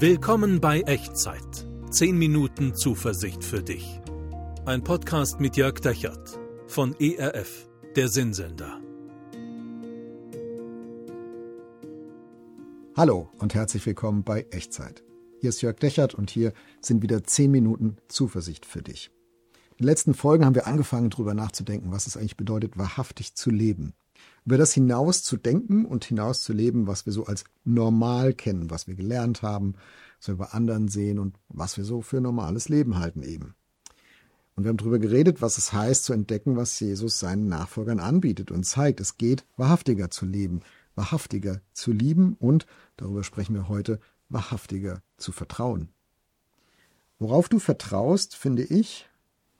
Willkommen bei Echtzeit. 10 Minuten Zuversicht für dich. Ein Podcast mit Jörg Dechert von ERF, der Sinnsender. Hallo und herzlich willkommen bei Echtzeit. Hier ist Jörg Dechert und hier sind wieder 10 Minuten Zuversicht für dich. In den letzten Folgen haben wir angefangen, darüber nachzudenken, was es eigentlich bedeutet, wahrhaftig zu leben. Über das hinaus zu denken und hinaus zu leben, was wir so als normal kennen, was wir gelernt haben, was wir bei anderen sehen und was wir so für normales Leben halten eben. Und wir haben darüber geredet, was es heißt zu entdecken, was Jesus seinen Nachfolgern anbietet und zeigt. Es geht, wahrhaftiger zu leben, wahrhaftiger zu lieben und, darüber sprechen wir heute, wahrhaftiger zu vertrauen. Worauf du vertraust, finde ich,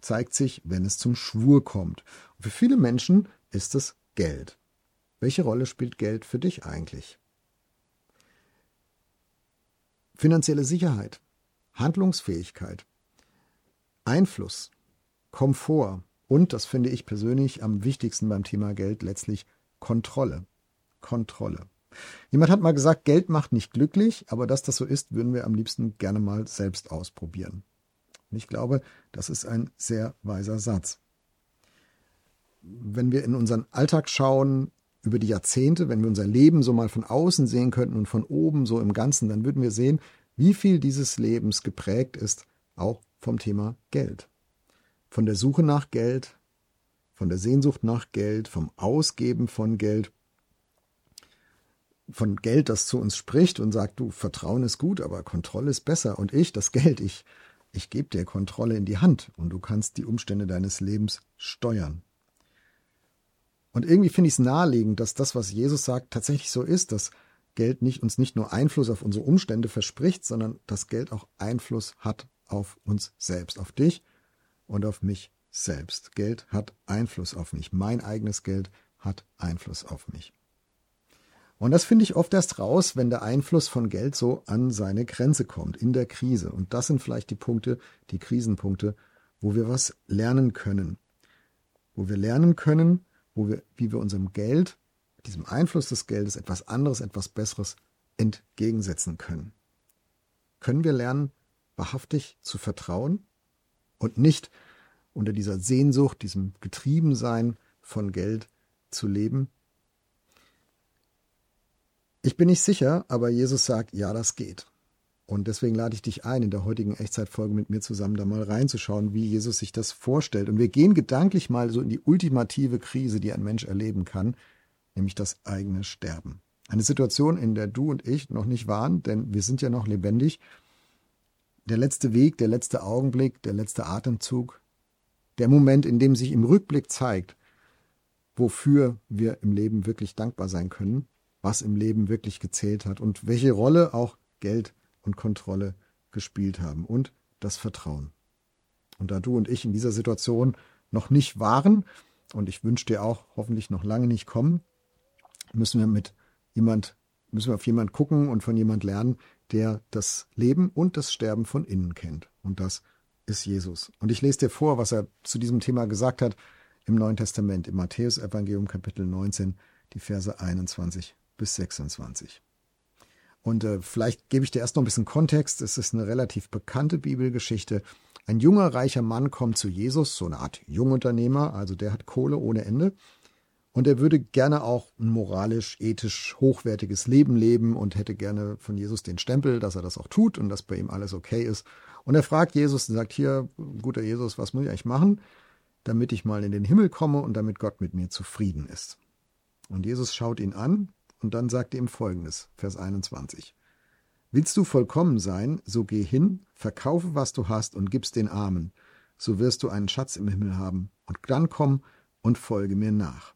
zeigt sich, wenn es zum Schwur kommt. Und für viele Menschen ist es Geld. Welche Rolle spielt Geld für dich eigentlich? Finanzielle Sicherheit, Handlungsfähigkeit, Einfluss, Komfort und, das finde ich persönlich am wichtigsten beim Thema Geld, letztlich Kontrolle. Kontrolle. Jemand hat mal gesagt, Geld macht nicht glücklich, aber dass das so ist, würden wir am liebsten gerne mal selbst ausprobieren. Und ich glaube, das ist ein sehr weiser Satz. Wenn wir in unseren Alltag schauen, über die Jahrzehnte, wenn wir unser Leben so mal von außen sehen könnten und von oben so im Ganzen, dann würden wir sehen, wie viel dieses Lebens geprägt ist, auch vom Thema Geld. Von der Suche nach Geld, von der Sehnsucht nach Geld, vom Ausgeben von Geld von Geld, das zu uns spricht und sagt, du, Vertrauen ist gut, aber Kontrolle ist besser. Und ich, das Geld, ich, ich gebe dir Kontrolle in die Hand und du kannst die Umstände deines Lebens steuern. Und irgendwie finde ich es naheliegend, dass das, was Jesus sagt, tatsächlich so ist, dass Geld nicht, uns nicht nur Einfluss auf unsere Umstände verspricht, sondern dass Geld auch Einfluss hat auf uns selbst, auf dich und auf mich selbst. Geld hat Einfluss auf mich. Mein eigenes Geld hat Einfluss auf mich. Und das finde ich oft erst raus, wenn der Einfluss von Geld so an seine Grenze kommt, in der Krise. Und das sind vielleicht die Punkte, die Krisenpunkte, wo wir was lernen können. Wo wir lernen können, wo wir, wie wir unserem Geld, diesem Einfluss des Geldes etwas anderes, etwas Besseres entgegensetzen können. Können wir lernen, wahrhaftig zu vertrauen und nicht unter dieser Sehnsucht, diesem Getriebensein von Geld zu leben? Ich bin nicht sicher, aber Jesus sagt, ja, das geht. Und deswegen lade ich dich ein, in der heutigen Echtzeitfolge mit mir zusammen da mal reinzuschauen, wie Jesus sich das vorstellt. Und wir gehen gedanklich mal so in die ultimative Krise, die ein Mensch erleben kann, nämlich das eigene Sterben. Eine Situation, in der du und ich noch nicht waren, denn wir sind ja noch lebendig. Der letzte Weg, der letzte Augenblick, der letzte Atemzug, der Moment, in dem sich im Rückblick zeigt, wofür wir im Leben wirklich dankbar sein können was im Leben wirklich gezählt hat und welche Rolle auch Geld und Kontrolle gespielt haben und das Vertrauen. Und da du und ich in dieser Situation noch nicht waren, und ich wünsche dir auch hoffentlich noch lange nicht kommen, müssen wir mit jemand, müssen wir auf jemand gucken und von jemand lernen, der das Leben und das Sterben von innen kennt. Und das ist Jesus. Und ich lese dir vor, was er zu diesem Thema gesagt hat im Neuen Testament, im Matthäus-Evangelium Kapitel 19, die Verse 21 bis 26. Und äh, vielleicht gebe ich dir erst noch ein bisschen Kontext. Es ist eine relativ bekannte Bibelgeschichte. Ein junger, reicher Mann kommt zu Jesus, so eine Art Jungunternehmer, also der hat Kohle ohne Ende. Und er würde gerne auch ein moralisch, ethisch hochwertiges Leben leben und hätte gerne von Jesus den Stempel, dass er das auch tut und dass bei ihm alles okay ist. Und er fragt Jesus und sagt, hier, guter Jesus, was muss ich eigentlich machen, damit ich mal in den Himmel komme und damit Gott mit mir zufrieden ist. Und Jesus schaut ihn an und dann sagt ihm folgendes, Vers 21. Willst du vollkommen sein, so geh hin, verkaufe, was du hast und gib's den Armen, so wirst du einen Schatz im Himmel haben, und dann komm und folge mir nach.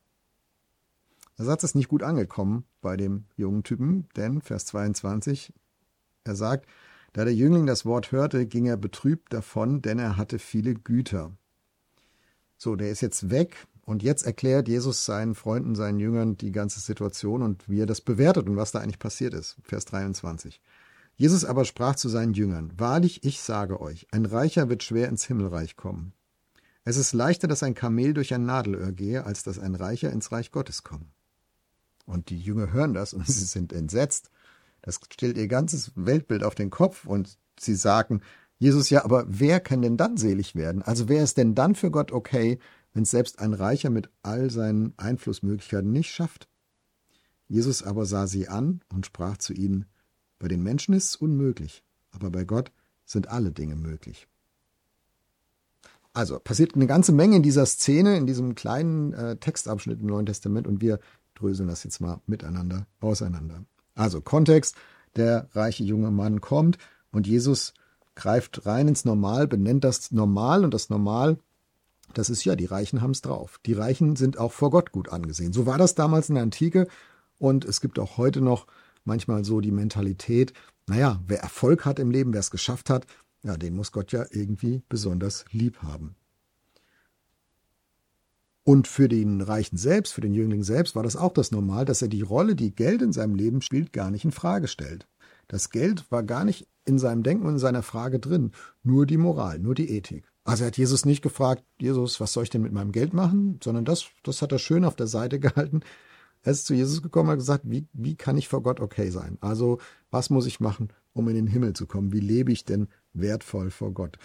Der Satz ist nicht gut angekommen bei dem jungen Typen, denn Vers 22, er sagt, da der Jüngling das Wort hörte, ging er betrübt davon, denn er hatte viele Güter. So, der ist jetzt weg, und jetzt erklärt Jesus seinen Freunden, seinen Jüngern die ganze Situation und wie er das bewertet und was da eigentlich passiert ist. Vers 23. Jesus aber sprach zu seinen Jüngern, Wahrlich, ich sage euch, ein Reicher wird schwer ins Himmelreich kommen. Es ist leichter, dass ein Kamel durch ein Nadelöhr gehe, als dass ein Reicher ins Reich Gottes komme. Und die Jünger hören das und sie sind entsetzt, Das stellt ihr ganzes Weltbild auf den Kopf und sie sagen, Jesus, ja, aber wer kann denn dann selig werden? Also wer ist denn dann für Gott okay, wenn es selbst ein Reicher mit all seinen Einflussmöglichkeiten nicht schafft? Jesus aber sah sie an und sprach zu ihnen, bei den Menschen ist es unmöglich, aber bei Gott sind alle Dinge möglich. Also passiert eine ganze Menge in dieser Szene, in diesem kleinen äh, Textabschnitt im Neuen Testament und wir dröseln das jetzt mal miteinander auseinander. Also Kontext, der reiche junge Mann kommt und Jesus greift rein ins Normal, benennt das Normal und das Normal, das ist ja, die Reichen haben es drauf. Die Reichen sind auch vor Gott gut angesehen. So war das damals in der Antike und es gibt auch heute noch manchmal so die Mentalität, naja, wer Erfolg hat im Leben, wer es geschafft hat, ja, den muss Gott ja irgendwie besonders lieb haben. Und für den Reichen selbst, für den Jüngling selbst war das auch das Normal, dass er die Rolle, die Geld in seinem Leben spielt, gar nicht in Frage stellt. Das Geld war gar nicht in seinem Denken und in seiner Frage drin, nur die Moral, nur die Ethik. Also er hat Jesus nicht gefragt, Jesus, was soll ich denn mit meinem Geld machen, sondern das, das hat er schön auf der Seite gehalten. Er ist zu Jesus gekommen und hat gesagt, wie, wie kann ich vor Gott okay sein? Also was muss ich machen, um in den Himmel zu kommen? Wie lebe ich denn wertvoll vor Gott?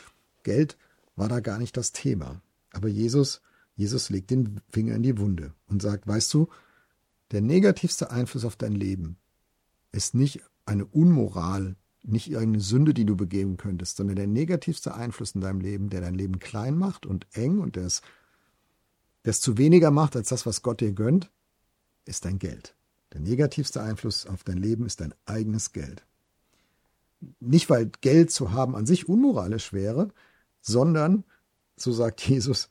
Geld war da gar nicht das Thema. Aber Jesus Jesus legt den Finger in die Wunde und sagt, weißt du, der negativste Einfluss auf dein Leben ist nicht eine Unmoral, nicht irgendeine Sünde, die du begeben könntest, sondern der negativste Einfluss in deinem Leben, der dein Leben klein macht und eng und der es, der es zu weniger macht als das, was Gott dir gönnt, ist dein Geld. Der negativste Einfluss auf dein Leben ist dein eigenes Geld. Nicht, weil Geld zu haben an sich unmoralisch wäre, sondern, so sagt Jesus,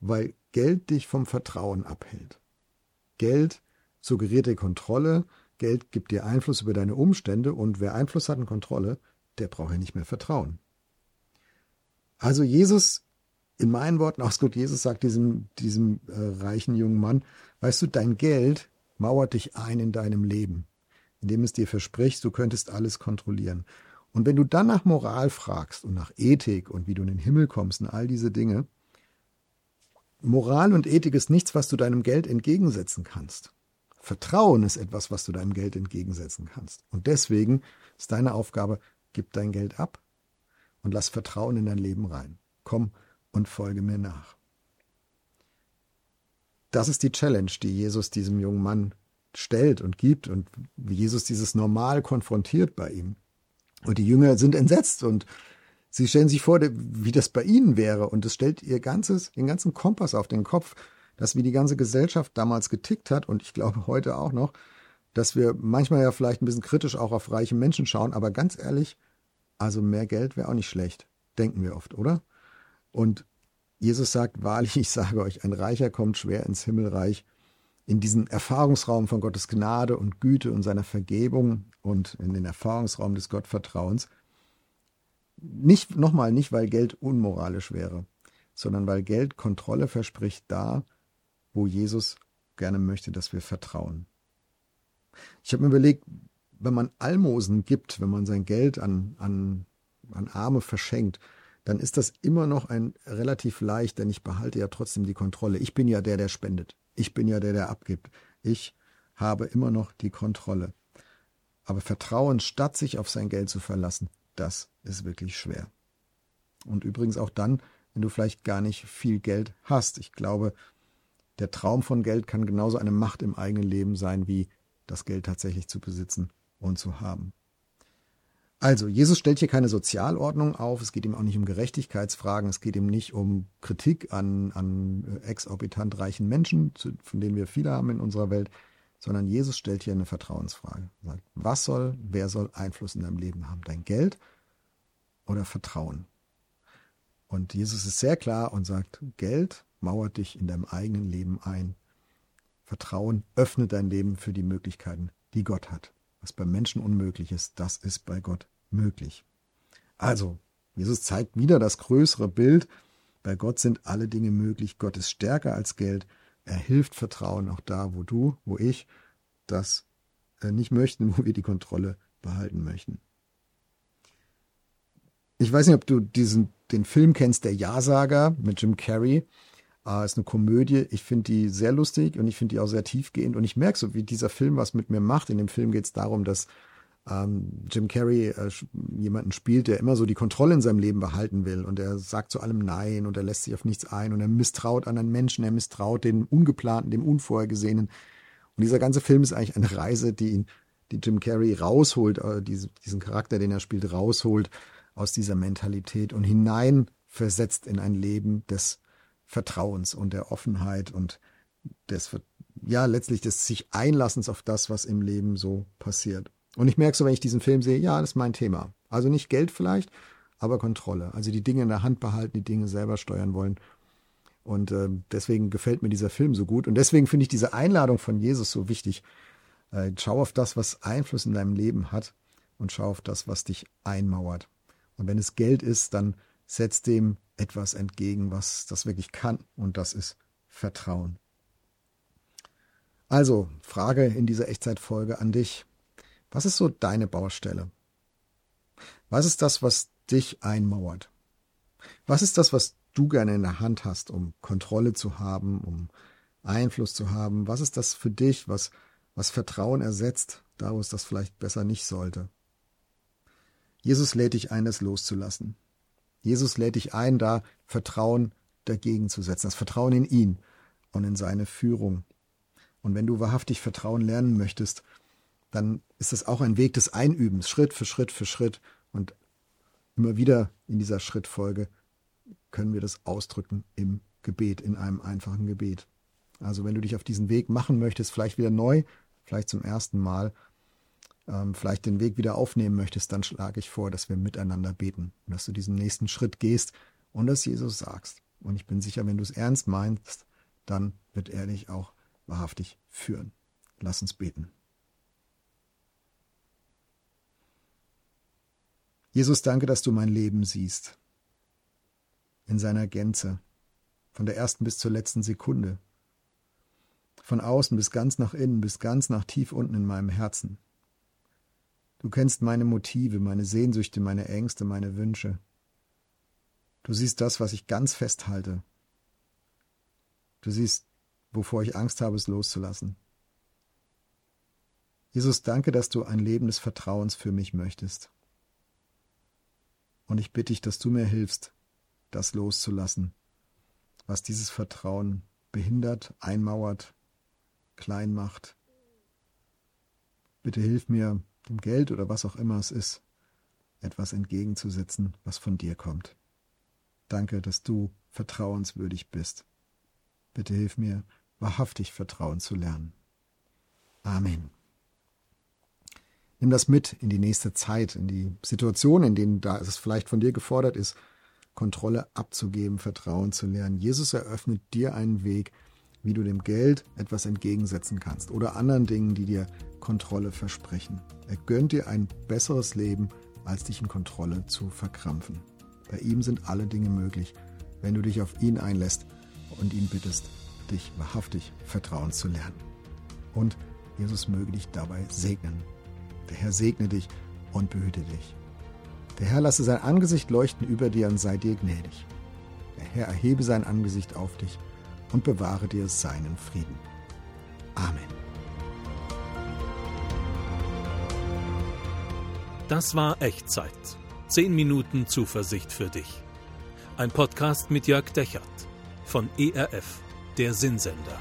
weil Geld dich vom Vertrauen abhält. Geld suggeriert dir Kontrolle, Geld gibt dir Einfluss über deine Umstände und wer Einfluss hat und Kontrolle, der braucht ja nicht mehr Vertrauen. Also Jesus, in meinen Worten, auch gut, Jesus sagt diesem, diesem äh, reichen jungen Mann, weißt du, dein Geld mauert dich ein in deinem Leben, indem es dir verspricht, du könntest alles kontrollieren. Und wenn du dann nach Moral fragst und nach Ethik und wie du in den Himmel kommst und all diese Dinge, Moral und Ethik ist nichts, was du deinem Geld entgegensetzen kannst. Vertrauen ist etwas, was du deinem Geld entgegensetzen kannst. Und deswegen ist deine Aufgabe, gib dein Geld ab und lass Vertrauen in dein Leben rein. Komm und folge mir nach. Das ist die Challenge, die Jesus diesem jungen Mann stellt und gibt und wie Jesus dieses Normal konfrontiert bei ihm. Und die Jünger sind entsetzt und Sie stellen sich vor, wie das bei Ihnen wäre und es stellt ihr ganzes, den ganzen Kompass auf den Kopf, dass wie die ganze Gesellschaft damals getickt hat und ich glaube heute auch noch, dass wir manchmal ja vielleicht ein bisschen kritisch auch auf reiche Menschen schauen, aber ganz ehrlich, also mehr Geld wäre auch nicht schlecht, denken wir oft, oder? Und Jesus sagt, wahrlich, ich sage euch, ein Reicher kommt schwer ins Himmelreich, in diesen Erfahrungsraum von Gottes Gnade und Güte und seiner Vergebung und in den Erfahrungsraum des Gottvertrauens, nicht, nochmal, nicht weil Geld unmoralisch wäre, sondern weil Geld Kontrolle verspricht da, wo Jesus gerne möchte, dass wir vertrauen. Ich habe mir überlegt, wenn man Almosen gibt, wenn man sein Geld an, an, an Arme verschenkt, dann ist das immer noch ein relativ leicht, denn ich behalte ja trotzdem die Kontrolle. Ich bin ja der, der spendet. Ich bin ja der, der abgibt. Ich habe immer noch die Kontrolle. Aber Vertrauen, statt sich auf sein Geld zu verlassen, das ist wirklich schwer. Und übrigens auch dann, wenn du vielleicht gar nicht viel Geld hast. Ich glaube, der Traum von Geld kann genauso eine Macht im eigenen Leben sein, wie das Geld tatsächlich zu besitzen und zu haben. Also, Jesus stellt hier keine Sozialordnung auf, es geht ihm auch nicht um Gerechtigkeitsfragen, es geht ihm nicht um Kritik an, an exorbitant reichen Menschen, von denen wir viele haben in unserer Welt, sondern Jesus stellt hier eine Vertrauensfrage. Er sagt, was soll, wer soll Einfluss in deinem Leben haben? Dein Geld oder Vertrauen? Und Jesus ist sehr klar und sagt, Geld mauert dich in deinem eigenen Leben ein. Vertrauen öffnet dein Leben für die Möglichkeiten, die Gott hat. Was beim Menschen unmöglich ist, das ist bei Gott möglich. Also, Jesus zeigt wieder das größere Bild. Bei Gott sind alle Dinge möglich. Gott ist stärker als Geld. Er hilft Vertrauen auch da, wo du, wo ich das äh, nicht möchten, wo wir die Kontrolle behalten möchten. Ich weiß nicht, ob du diesen, den Film kennst, der Ja-Sager mit Jim Carrey. Äh, ist eine Komödie. Ich finde die sehr lustig und ich finde die auch sehr tiefgehend. Und ich merke so, wie dieser Film was mit mir macht. In dem Film geht es darum, dass ähm, Jim Carrey äh, jemanden spielt, der immer so die Kontrolle in seinem Leben behalten will und er sagt zu allem Nein und er lässt sich auf nichts ein und er misstraut anderen Menschen, er misstraut dem Ungeplanten, dem Unvorhergesehenen. Und dieser ganze Film ist eigentlich eine Reise, die ihn, die Jim Carrey rausholt, äh, diese, diesen Charakter, den er spielt, rausholt aus dieser Mentalität und hinein versetzt in ein Leben des Vertrauens und der Offenheit und des, ja, letztlich des sich Einlassens auf das, was im Leben so passiert. Und ich merke so, wenn ich diesen Film sehe, ja, das ist mein Thema. Also nicht Geld vielleicht, aber Kontrolle. Also die Dinge in der Hand behalten, die Dinge selber steuern wollen. Und äh, deswegen gefällt mir dieser Film so gut. Und deswegen finde ich diese Einladung von Jesus so wichtig. Äh, schau auf das, was Einfluss in deinem Leben hat und schau auf das, was dich einmauert. Und wenn es Geld ist, dann setz dem etwas entgegen, was das wirklich kann. Und das ist Vertrauen. Also, Frage in dieser Echtzeitfolge an dich. Was ist so deine Baustelle? Was ist das, was dich einmauert? Was ist das, was du gerne in der Hand hast, um Kontrolle zu haben, um Einfluss zu haben? Was ist das für dich, was, was Vertrauen ersetzt, da wo es das vielleicht besser nicht sollte? Jesus lädt dich ein, das loszulassen. Jesus lädt dich ein, da Vertrauen dagegen zu setzen, das Vertrauen in ihn und in seine Führung. Und wenn du wahrhaftig Vertrauen lernen möchtest, dann ist es auch ein Weg des Einübens, Schritt für Schritt für Schritt. Und immer wieder in dieser Schrittfolge können wir das ausdrücken im Gebet, in einem einfachen Gebet. Also wenn du dich auf diesen Weg machen möchtest, vielleicht wieder neu, vielleicht zum ersten Mal, ähm, vielleicht den Weg wieder aufnehmen möchtest, dann schlage ich vor, dass wir miteinander beten und dass du diesen nächsten Schritt gehst und das Jesus sagst. Und ich bin sicher, wenn du es ernst meinst, dann wird er dich auch wahrhaftig führen. Lass uns beten. Jesus, danke, dass du mein Leben siehst. In seiner Gänze. Von der ersten bis zur letzten Sekunde. Von außen bis ganz nach innen, bis ganz nach tief unten in meinem Herzen. Du kennst meine Motive, meine Sehnsüchte, meine Ängste, meine Wünsche. Du siehst das, was ich ganz festhalte. Du siehst, wovor ich Angst habe, es loszulassen. Jesus, danke, dass du ein Leben des Vertrauens für mich möchtest. Und ich bitte dich, dass du mir hilfst, das loszulassen, was dieses Vertrauen behindert, einmauert, klein macht. Bitte hilf mir, dem Geld oder was auch immer es ist, etwas entgegenzusetzen, was von dir kommt. Danke, dass du vertrauenswürdig bist. Bitte hilf mir, wahrhaftig Vertrauen zu lernen. Amen. Nimm das mit in die nächste Zeit, in die Situation, in denen da es vielleicht von dir gefordert ist, Kontrolle abzugeben, Vertrauen zu lernen. Jesus eröffnet dir einen Weg, wie du dem Geld etwas entgegensetzen kannst oder anderen Dingen, die dir Kontrolle versprechen. Er gönnt dir ein besseres Leben, als dich in Kontrolle zu verkrampfen. Bei ihm sind alle Dinge möglich, wenn du dich auf ihn einlässt und ihn bittest, dich wahrhaftig vertrauen zu lernen. Und Jesus möge dich dabei segnen. Der Herr segne dich und behüte dich. Der Herr lasse sein Angesicht leuchten über dir und sei dir gnädig. Der Herr erhebe sein Angesicht auf dich und bewahre dir seinen Frieden. Amen. Das war Echtzeit. Zehn Minuten Zuversicht für dich. Ein Podcast mit Jörg Dechert von ERF, der Sinnsender.